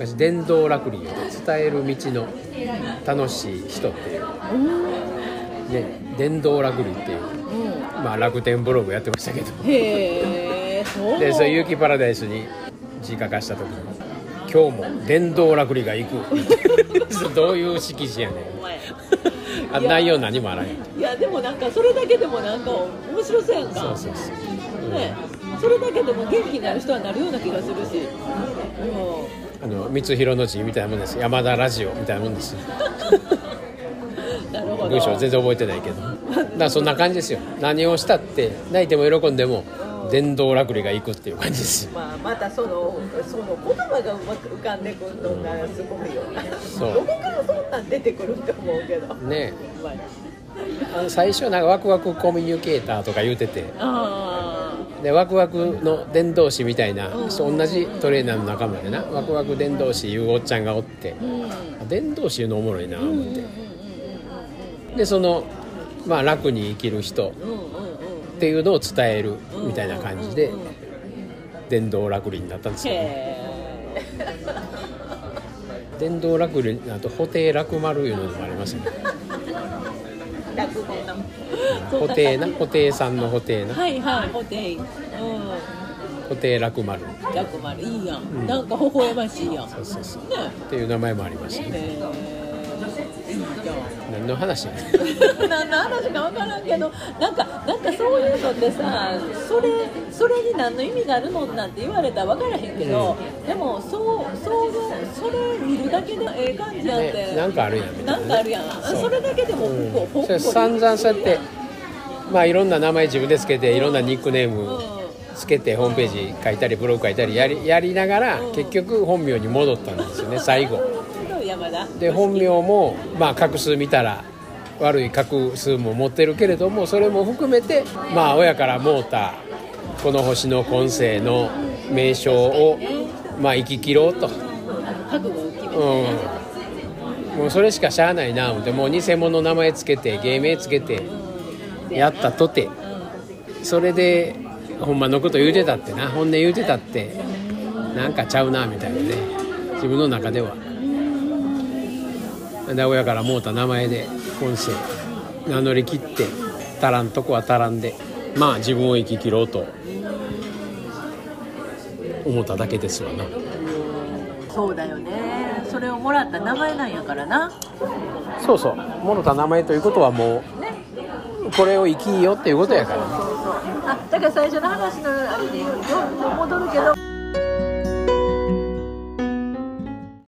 昔電動ラクリーを伝える道の楽しい人っていう、ね、電動ラクリーっていう、まあ、楽天ブログやってましたけど。へえそう。でそれ有機パラダイスに字書かした時に「今日も電動ラクリが行く」どういう色紙やねん。あ内容何もあらへん。いやでもなんかそれだけでもなんか面白そうやんか。そうそうそう、うんね。それだけでも元気になる人はなるような気がするし、あの光弘の字みたいなもんです。山田ラジオみたいなもんです。ようん、なるほど。文章全然覚えてないけど。だからそんな感じですよ。何をしたって泣いても喜んでも電動ラクリが行くっていう感じですよ。まあ、またそのその言葉がうまく浮かんでくるのがすごいよなそう。どこからそんなん出てくるって思うけど。ねあ。の最初なんかワクワクコミュニケーターとか言うてて。あでワクワクの伝道師みたいなう同じトレーナーの仲間でなワクワク伝道師いうおっちゃんがおってあうん。あ伝道師いうのおもろいな思って。でそのまあ楽に生きる人っていうのを伝えるみたいな感じでうん。うんうん電動ラクリになったんですよ。ねへ電動ラクリあと布袋楽丸いうのもありますよね。え落語な布袋な布袋さんの布袋なはいはい。ホテイ。うん。布袋楽丸楽丸いいやん、なんか微笑ましいやん。ねそうそうそう。っていう名前もありましたね何の話 何の話か分からんけどなんかなんかそういうのってさそれそれに何の意味があるのなんて言われたら分からへんけど、でもそうそうそれだけでええ感じやって、ねなんかあるやん。なんかあるやん。それだけでもうん。こうほっこりそれ散々そうやってまあいろんな名前自分でつけていろんなニックネームつけてホームページ書いたりブログ書いたりやりやりながらうん。結局本名に戻ったんですよね最後。で本名もまあ画数見たら悪い画数も持ってるけれどもそれも含めてまあ親からもうたこの星の今世の名称をまあ生き切ろうと、覚悟を決めて、うん、もうそれしかしゃあないな思って。もう偽物の名前つけて芸名つけてやったとて。それでほんまのこと言うてたってな。本音言うてたって。なんかちゃうなみたいなね。自分の中では。で親からもうた名前で今世名乗り切って足らんとこは足らんでまあ自分を生き切ろうと思っただけですわな。そうだよね。それをもらった名前なんやからな。そうそう。もろた名前ということはもね。うこれを生きよっていうことやから。そうそう。あだから最初の話のあれで戻るけど